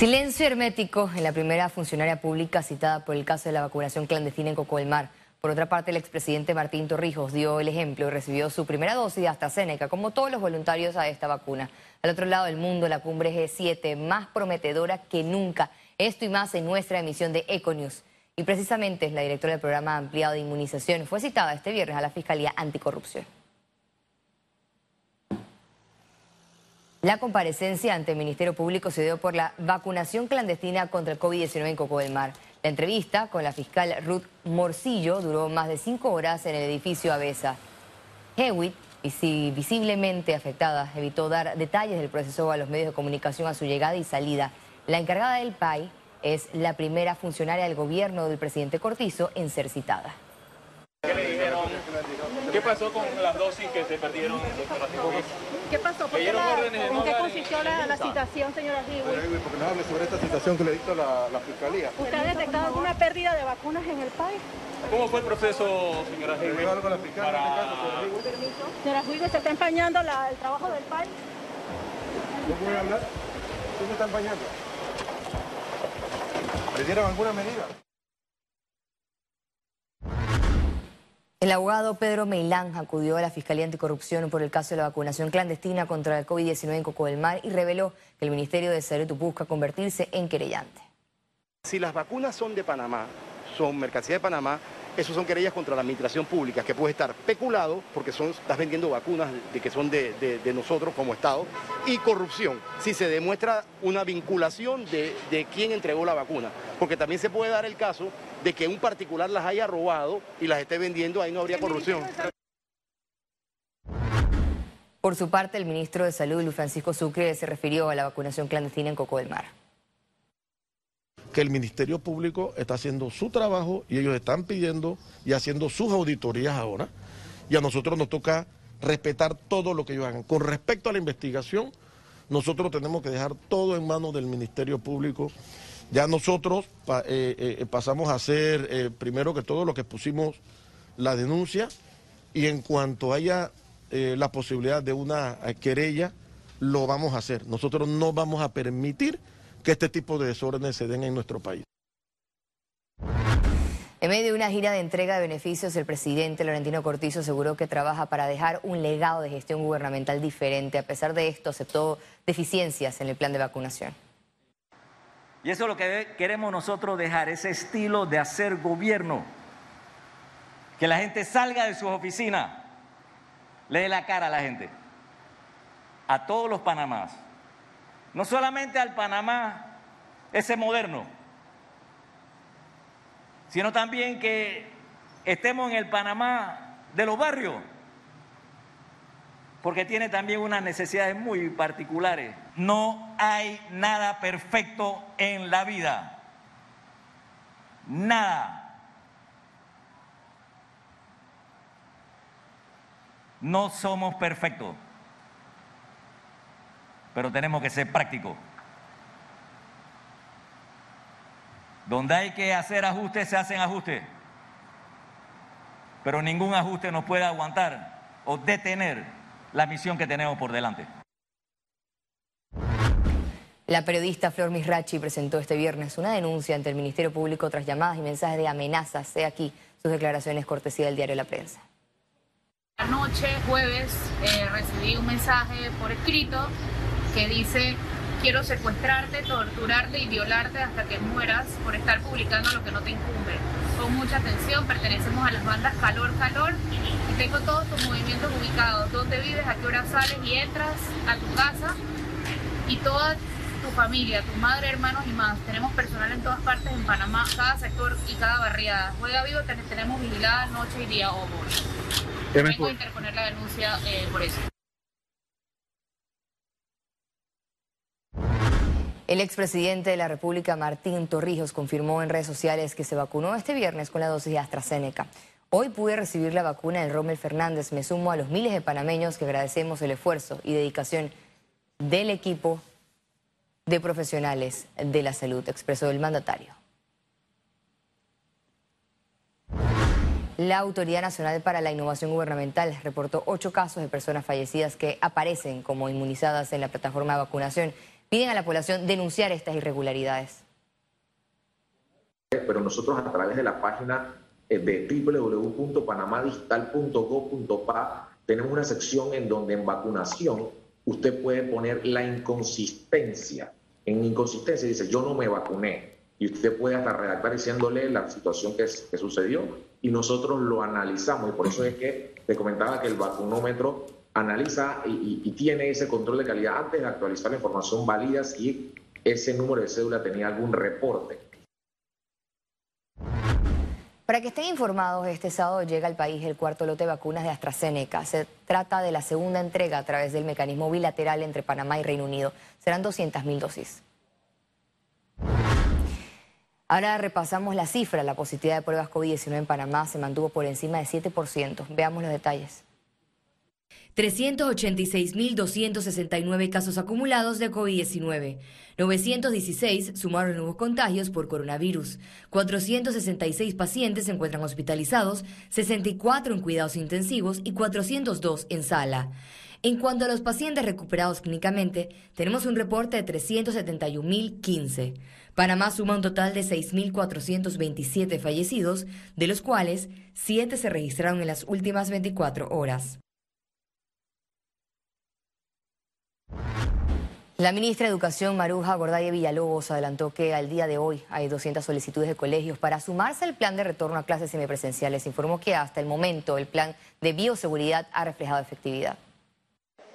Silencio hermético en la primera funcionaria pública citada por el caso de la vacunación clandestina en Coco del Mar. Por otra parte, el expresidente Martín Torrijos dio el ejemplo y recibió su primera dosis de AstraZeneca, como todos los voluntarios a esta vacuna. Al otro lado del mundo, la cumbre G7, más prometedora que nunca. Esto y más en nuestra emisión de Econews. Y precisamente la directora del programa ampliado de inmunización fue citada este viernes a la Fiscalía Anticorrupción. La comparecencia ante el Ministerio Público se dio por la vacunación clandestina contra el COVID-19 en Coco del Mar. La entrevista con la fiscal Ruth Morcillo duró más de cinco horas en el edificio Avesa. Hewitt, visiblemente afectada, evitó dar detalles del proceso a los medios de comunicación a su llegada y salida. La encargada del PAI es la primera funcionaria del gobierno del presidente Cortizo en ser citada. ¿Qué pasó con las dosis que se perdieron? ¿Qué pasó? ¿Por qué la, ¿En qué consistió la, la citación, señora Hiwi? Porque nos hable sobre esta citación que le dictó la, la Fiscalía. ¿Usted ha detectado alguna pérdida de vacunas en el país? ¿Cómo fue el proceso, señora Hiwi? con la Fiscalía para... en este caso, señora Señora Hiwi, ¿se está empañando la, el trabajo del país? ¿No puede hablar? ¿Qué se está empañando? ¿Le dieron alguna medida? El abogado Pedro Meilán acudió a la Fiscalía Anticorrupción por el caso de la vacunación clandestina contra el COVID-19 en Coco del Mar y reveló que el Ministerio de Salud busca convertirse en querellante. Si las vacunas son de Panamá, son mercancía de Panamá, esos son querellas contra la administración pública, que puede estar peculado, porque son, estás vendiendo vacunas de que son de, nosotros como Estado, y corrupción, si se demuestra una vinculación de, de quién entregó la vacuna. Porque también se puede dar el caso de que un particular las haya robado y las esté vendiendo, ahí no habría corrupción. Por su parte, el ministro de Salud, Luis Francisco Sucre, se refirió a la vacunación clandestina en Coco del Mar que el Ministerio Público está haciendo su trabajo y ellos están pidiendo y haciendo sus auditorías ahora. Y a nosotros nos toca respetar todo lo que ellos hagan. Con respecto a la investigación, nosotros tenemos que dejar todo en manos del Ministerio Público. Ya nosotros eh, eh, pasamos a hacer, eh, primero que todo, lo que pusimos la denuncia y en cuanto haya la posibilidad de una querella, lo vamos a hacer. Nosotros no vamos a permitir que este tipo de desórdenes se den en nuestro país. En medio de una gira de entrega de beneficios, el presidente Laurentino Cortizo aseguró que trabaja para dejar un legado de gestión gubernamental diferente. A pesar de esto, aceptó deficiencias en el plan de vacunación. Y eso es lo que queremos nosotros dejar, ese estilo de hacer gobierno. Que la gente salga de sus oficinas, le dé la cara a la gente, a todos los panamás. No solamente al Panamá ese moderno, sino también que estemos en el Panamá de los barrios, porque tiene también unas necesidades muy particulares. No hay nada perfecto en la vida, nada. No somos perfectos pero tenemos que ser prácticos. Donde hay que hacer ajustes, se hacen ajustes. Pero ningún ajuste nos puede aguantar o detener la misión que tenemos por delante. La periodista Flor Misrachi presentó este viernes una denuncia ante el Ministerio Público tras llamadas y mensajes de amenazas. He aquí sus declaraciones cortesía del diario La Prensa. Anoche, jueves, eh, recibí un mensaje por escrito que dice quiero secuestrarte, torturarte y violarte hasta que mueras por estar publicando lo que no te incumbe. Con mucha atención, pertenecemos a las bandas Calor Calor y tengo todos tus movimientos ubicados, dónde vives, a qué hora sales y entras a tu casa y toda tu familia, tu madre, hermanos y más. Tenemos personal en todas partes en Panamá, cada sector y cada barriada. Juega vivo, tenemos vigilada noche y día o Vengo a interponer la denuncia eh, por eso. El expresidente de la República, Martín Torrijos, confirmó en redes sociales que se vacunó este viernes con la dosis de AstraZeneca. Hoy pude recibir la vacuna del Rommel Fernández. Me sumo a los miles de panameños que agradecemos el esfuerzo y dedicación del equipo de profesionales de la salud, expresó el mandatario. La Autoridad Nacional para la Innovación Gubernamental reportó ocho casos de personas fallecidas que aparecen como inmunizadas en la plataforma de vacunación Piden a la población denunciar estas irregularidades. Pero nosotros a través de la página de www.panamadigital.gov.pa tenemos una sección en donde en vacunación usted puede poner la inconsistencia. En inconsistencia dice, yo no me vacuné. Y usted puede hasta redactar diciéndole la situación que, que sucedió. Y nosotros lo analizamos. Y por eso es que te comentaba que el vacunómetro analiza y, y tiene ese control de calidad antes de actualizar la información válida si ese número de cédula tenía algún reporte. Para que estén informados, este sábado llega al país el cuarto lote de vacunas de AstraZeneca. Se trata de la segunda entrega a través del mecanismo bilateral entre Panamá y Reino Unido. Serán 200.000 dosis. Ahora repasamos la cifra. La positividad de pruebas COVID-19 en Panamá se mantuvo por encima de 7%. Veamos los detalles. 386.269 casos acumulados de COVID-19. 916 sumaron nuevos contagios por coronavirus. 466 pacientes se encuentran hospitalizados, 64 en cuidados intensivos y 402 en sala. En cuanto a los pacientes recuperados clínicamente, tenemos un reporte de 371.015. Panamá suma un total de 6.427 fallecidos, de los cuales 7 se registraron en las últimas 24 horas. La ministra de Educación, Maruja Gordaye Villalobos, adelantó que al día de hoy hay 200 solicitudes de colegios para sumarse al plan de retorno a clases semipresenciales. Informó que hasta el momento el plan de bioseguridad ha reflejado efectividad.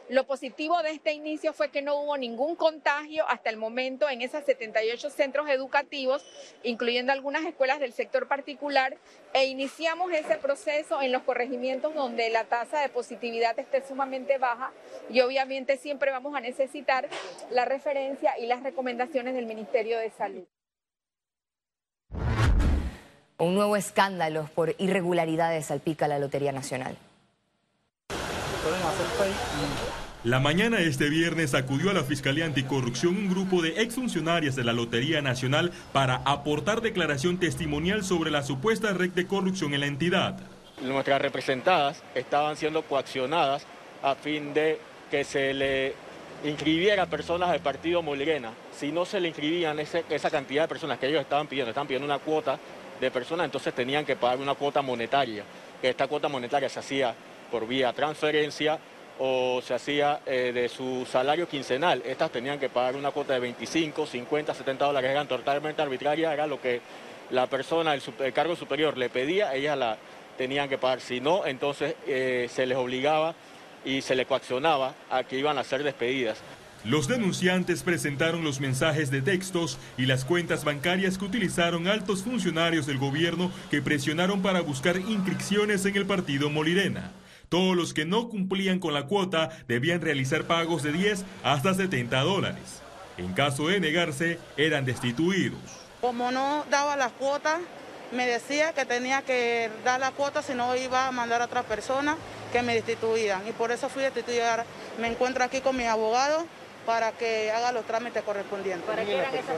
Lo positivo de este inicio fue que no hubo ningún contagio hasta el momento en esos 78 centros educativos, incluyendo algunas escuelas del sector particular, e iniciamos ese proceso en los corregimientos donde la tasa de positividad esté sumamente baja y obviamente siempre vamos a necesitar la referencia y las recomendaciones del Ministerio de Salud. Un nuevo escándalo por irregularidades salpica la Lotería Nacional. La mañana de este viernes acudió a la Fiscalía Anticorrupción un grupo de exfuncionarias de la Lotería Nacional para aportar declaración testimonial sobre la supuesta red de corrupción en la entidad. Nuestras representadas estaban siendo coaccionadas a fin de que se le inscribiera personas del partido Molirena. Si no se le inscribían esa cantidad de personas que ellos estaban pidiendo, estaban pidiendo una cuota de personas, entonces tenían que pagar una cuota monetaria. Esta cuota monetaria se hacía por vía transferencia o se hacía eh, de su salario quincenal. Estas tenían que pagar una cuota de 25, 50, 70 dólares, eran totalmente arbitrarias, era lo que la persona, el, cargo superior le pedía, ellas la tenían que pagar. Si no, entonces eh, se les obligaba y se les coaccionaba a que iban a ser despedidas. Los denunciantes presentaron los mensajes de textos y las cuentas bancarias que utilizaron altos funcionarios del gobierno que presionaron para buscar inscripciones en el partido Molirena. Todos los que no cumplían con la cuota debían realizar pagos de 10 hasta 70 dólares. En caso de negarse, eran destituidos. Como no daba las cuotas, me decía que tenía que dar la cuota, si no iba a mandar a otra persona que me destituían. Y por eso fui destituida. Me encuentro aquí con mi abogado para que haga los trámites correspondientes. ¿Para qué eran esas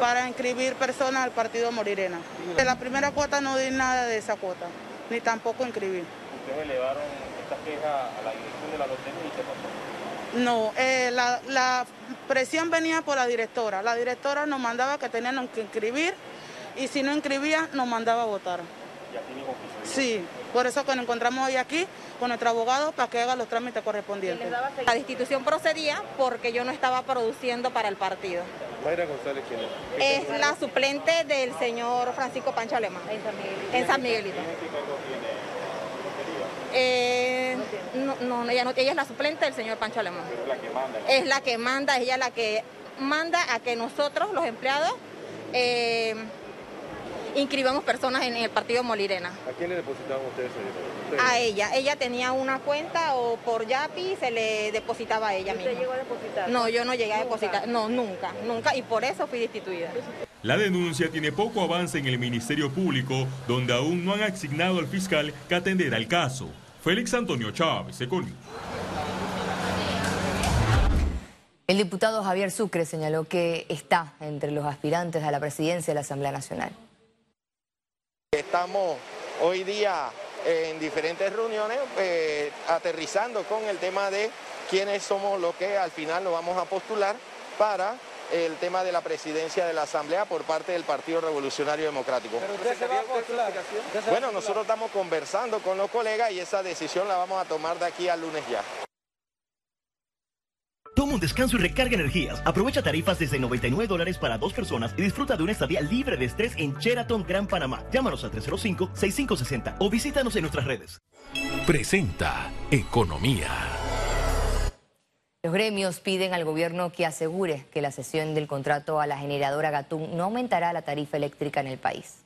Para inscribir personas al partido Morirena. De la primera cuota no di nada de esa cuota, ni tampoco inscribir. ¿Ustedes elevaron esta queja a la dirección de la lotería y qué pasó? No, eh, la, la, presión venía por la directora. La directora nos mandaba que tenían que inscribir y si no inscribía nos mandaba a votar. ¿Y aquí mismo Sí, por eso que nos encontramos hoy aquí con nuestro abogado para que haga los trámites correspondientes. La destitución procedía porque yo no estaba produciendo para el partido. Mayra González, ¿quién es? Es la suplente del señor Francisco Pancho Alemán. En San Miguelito. En San Miguelito. Eh, no, no, ella no, ella es la suplente del señor Pancho Alemán. es la que manda. Es la que manda, ella la que manda a que nosotros, los empleados, eh, inscribamos personas en el partido Molirena. ¿A quién le depositaban ustedes A ella. Ella tenía una cuenta o por Yapi se le depositaba a ella ¿Usted llegó a depositar? No, yo no llegué a depositar. No, nunca, nunca. Y por eso fui destituida. La denuncia tiene poco avance en el Ministerio Público, donde aún no han asignado al fiscal que atenderá el caso. Félix Antonio Chávez, Econius. El diputado Javier Sucre señaló que está entre los aspirantes a la presidencia de la Asamblea Nacional. Estamos hoy día en diferentes reuniones eh, aterrizando con el tema de quiénes somos los que al final nos vamos a postular para el tema de la presidencia de la Asamblea por parte del Partido Revolucionario Democrático. Bueno, nosotros estamos conversando con los colegas y esa decisión la vamos a tomar de aquí al lunes ya. Toma un descanso y recarga energías. Aprovecha tarifas desde 99 dólares para dos personas y disfruta de una estadía libre de estrés en Sheraton Gran Panamá. Llámanos al 305-6560 o visítanos en nuestras redes. Presenta Economía. Los gremios piden al gobierno que asegure que la cesión del contrato a la generadora Gatún no aumentará la tarifa eléctrica en el país.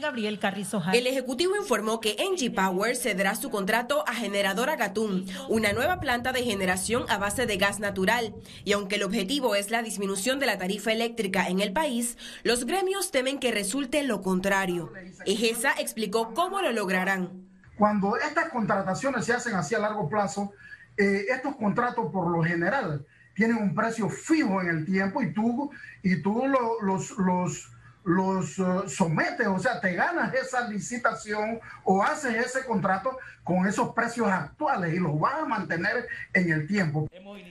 Gabriel Carrizo El Ejecutivo informó que Engie Power cederá su contrato a Generadora Gatún, una nueva planta de generación a base de gas natural. Y aunque el objetivo es la disminución de la tarifa eléctrica en el país, los gremios temen que resulte lo contrario. Egesa explicó cómo lo lograrán. Cuando estas contrataciones se hacen así a largo plazo, eh, estos contratos por lo general tienen un precio fijo en el tiempo y tú, y tú los, los, los uh, sometes, o sea, te ganas esa licitación o haces ese contrato con esos precios actuales y los vas a mantener en el tiempo.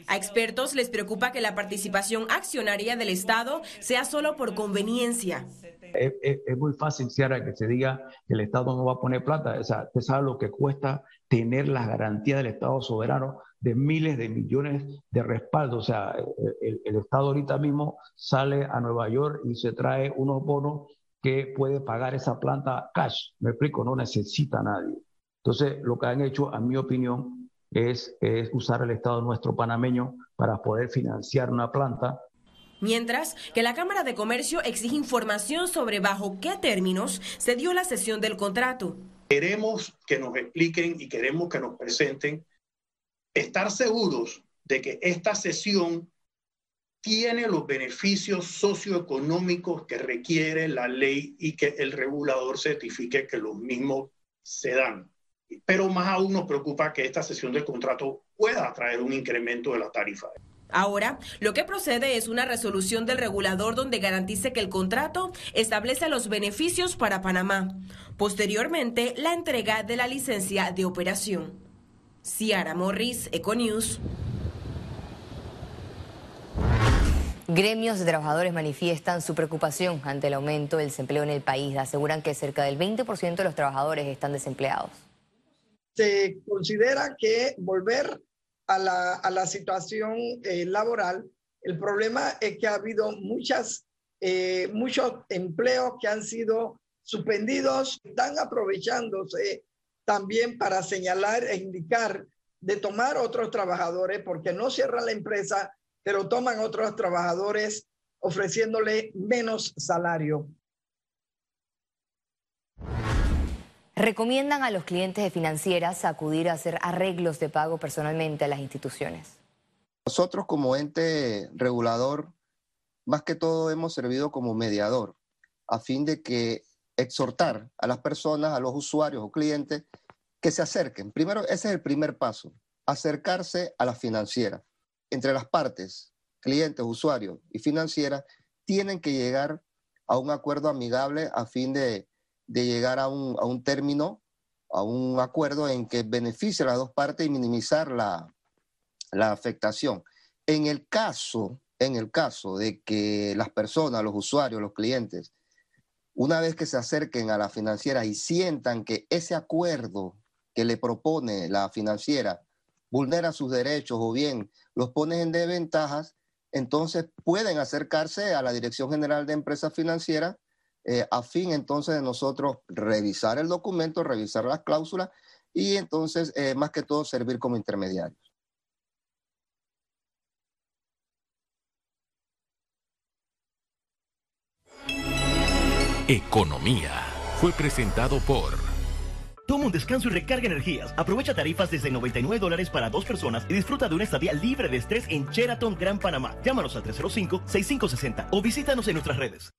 A expertos les preocupa que la participación accionaria del Estado sea solo por conveniencia. Es, muy fácil, Ciara, que se diga que el Estado no va a poner plata. O sea, usted sabe lo que cuesta tener las garantías del Estado soberano de miles de millones de respaldo. O sea, el, Estado ahorita mismo sale a Nueva York y se trae unos bonos que puede pagar esa planta cash. Me explico, no necesita nadie. Entonces, lo que han hecho, a mi opinión, es, es usar el Estado nuestro panameño para poder financiar una planta Mientras que la Cámara de Comercio exige información sobre bajo qué términos se dio la sesión del contrato. Queremos que nos expliquen y queremos que nos presenten, estar seguros de que esta sesión tiene los beneficios socioeconómicos que requiere la ley y que el regulador certifique que los mismos se dan. Pero más aún nos preocupa que esta sesión del contrato pueda traer un incremento de la tarifa. Ahora, lo que procede es una resolución del regulador donde garantice que el contrato establece los beneficios para Panamá. Posteriormente, la entrega de la licencia de operación. Ciara Morris, Econews. Gremios de trabajadores manifiestan su preocupación ante el aumento del desempleo en el país. Aseguran que cerca del 20% de los trabajadores están desempleados. Se considera que volver a la, situación eh, laboral, el problema es que ha habido muchas, eh, muchos empleos que han sido suspendidos, están aprovechándose también para señalar e indicar de tomar otros trabajadores, porque no cierran la empresa, pero toman otros trabajadores ofreciéndole menos salario. Recomiendan a los clientes de financieras acudir a hacer arreglos de pago personalmente a las instituciones. Nosotros como ente regulador, más que todo hemos servido como mediador, a fin de que exhortar a las personas, a los usuarios o clientes, que se acerquen. Primero, ese es el primer paso, acercarse a la financiera. Entre las partes, clientes, usuarios y financieras, tienen que llegar a un acuerdo amigable a fin de de llegar a un, a un término, a un acuerdo en que beneficie a las dos partes y minimizar la, la afectación. En el caso, en el caso de que las personas, los usuarios, los clientes, una vez que se acerquen a la financiera y sientan que ese acuerdo que le propone la financiera vulnera sus derechos o bien los pone en desventajas, entonces pueden acercarse a la Dirección General de Empresas Financieras eh, a fin entonces de nosotros revisar el documento, revisar las cláusulas y entonces eh, más que todo servir como intermediarios. Economía fue presentado por... Toma un descanso y recarga energías. Aprovecha tarifas desde 99 dólares para dos personas y disfruta de una estadía libre de estrés en Sheraton Gran Panamá. Llámanos al 305-6560 o visítanos en nuestras redes.